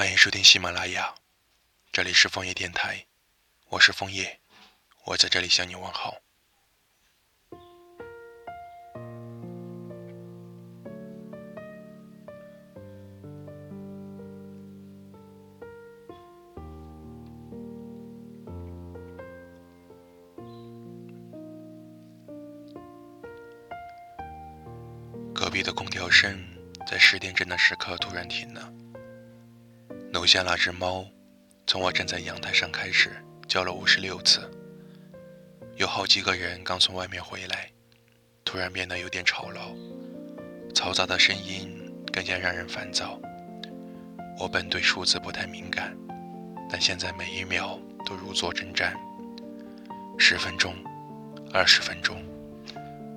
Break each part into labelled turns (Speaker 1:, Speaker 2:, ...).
Speaker 1: 欢迎收听喜马拉雅，这里是枫叶电台，我是枫叶，我在这里向你问好。隔壁的空调声在十点整的时刻突然停了。楼下那只猫，从我站在阳台上开始叫了五十六次。有好几个人刚从外面回来，突然变得有点吵闹，嘈杂的声音更加让人烦躁。我本对数字不太敏感，但现在每一秒都如坐针毡。十分钟，二十分钟，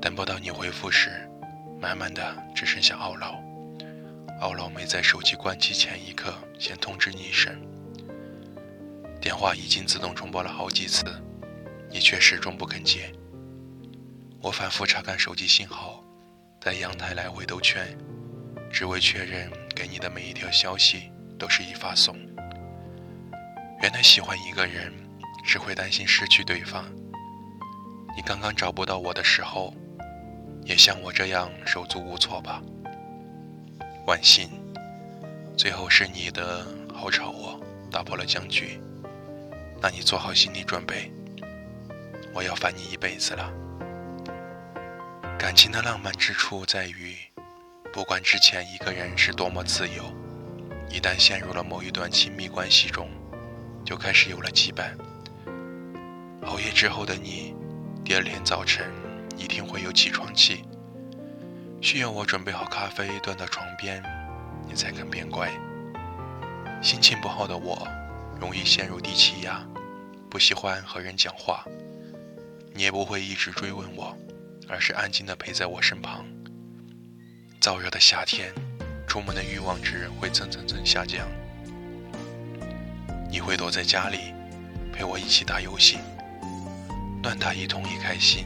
Speaker 1: 等不到你回复时，慢慢的只剩下懊恼。懊恼没在手机关机前一刻先通知你一声。电话已经自动重拨了好几次，你却始终不肯接。我反复查看手机信号，在阳台来回兜圈，只为确认给你的每一条消息都是已发送。原来喜欢一个人只会担心失去对方。你刚刚找不到我的时候，也像我这样手足无措吧？万幸，最后是你的好吵我打破了僵局。那你做好心理准备，我要烦你一辈子了。感情的浪漫之处在于，不管之前一个人是多么自由，一旦陷入了某一段亲密关系中，就开始有了羁绊。熬夜之后的你，第二天早晨一定会有起床气。需要我准备好咖啡端到床边，你才肯变乖。心情不好的我，容易陷入低气压，不喜欢和人讲话。你也不会一直追问我，而是安静的陪在我身旁。燥热的夏天，出门的欲望值会蹭蹭蹭下降。你会躲在家里，陪我一起打游戏，乱打一通也开心。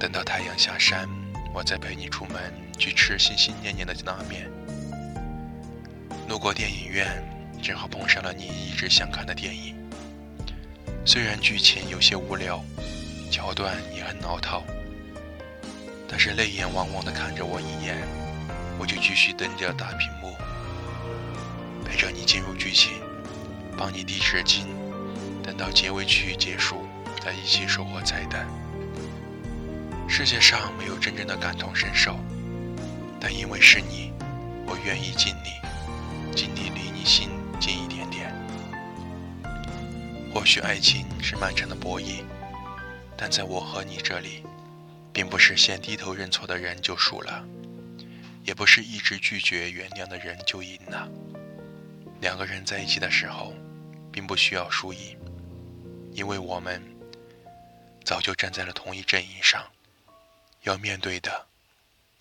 Speaker 1: 等到太阳下山。我再陪你出门去吃心心念念的拉面。路过电影院，正好碰上了你一直想看的电影。虽然剧情有些无聊，桥段也很老套，但是泪眼汪汪的看着我一眼，我就继续瞪着大屏幕，陪着你进入剧情，帮你递纸巾，等到结尾曲结束，再一起收获彩蛋。世界上没有真正的感同身受，但因为是你，我愿意尽力，尽力离你心近一点点。或许爱情是漫长的博弈，但在我和你这里，并不是先低头认错的人就输了，也不是一直拒绝原谅的人就赢了。两个人在一起的时候，并不需要输赢，因为我们早就站在了同一阵营上。要面对的，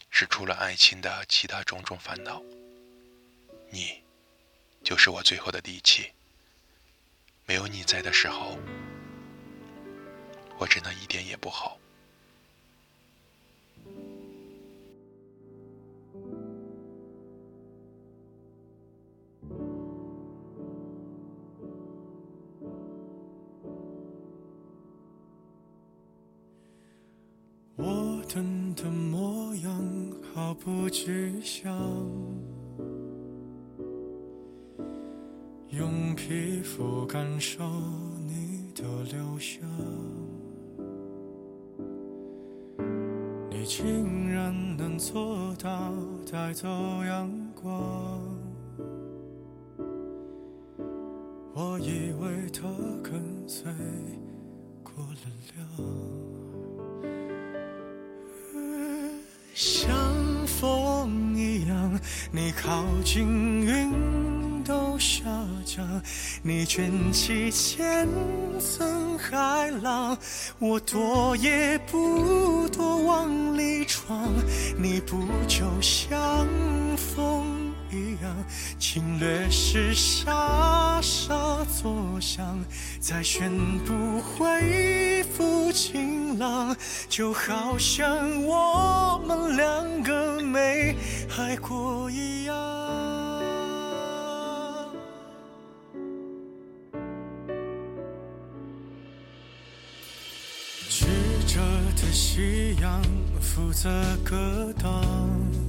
Speaker 1: 是除了爱情的其他种种烦恼。你，就是我最后的底气。没有你在的时候，我真的一点也不好。
Speaker 2: 的模样毫不具象，用皮肤感受你的留香，你竟然能做到带走阳光，我以为他跟随过了量。像风一样，你靠近云都下降，你卷起千层海浪，我躲也不躲往里闯，你不就像？侵略时沙沙作响再宣布恢复晴朗就好像我们两个没爱过一样。曲折的夕阳负责格挡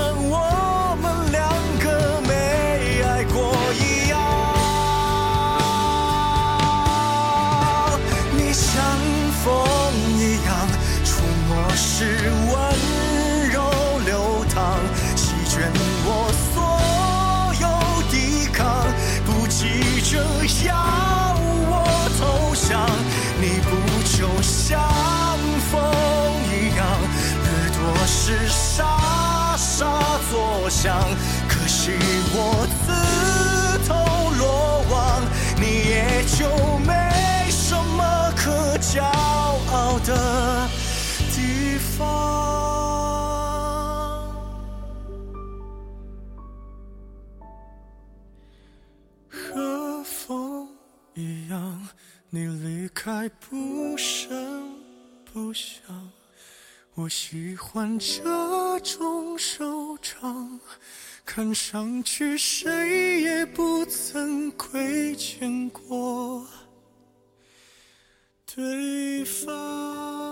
Speaker 2: 夺时傻傻作响，可惜我自投罗网，你也就没什么可骄傲的地方。和风一样，你离开不舍。我喜欢这种收场看上去谁也不曾亏欠过。对方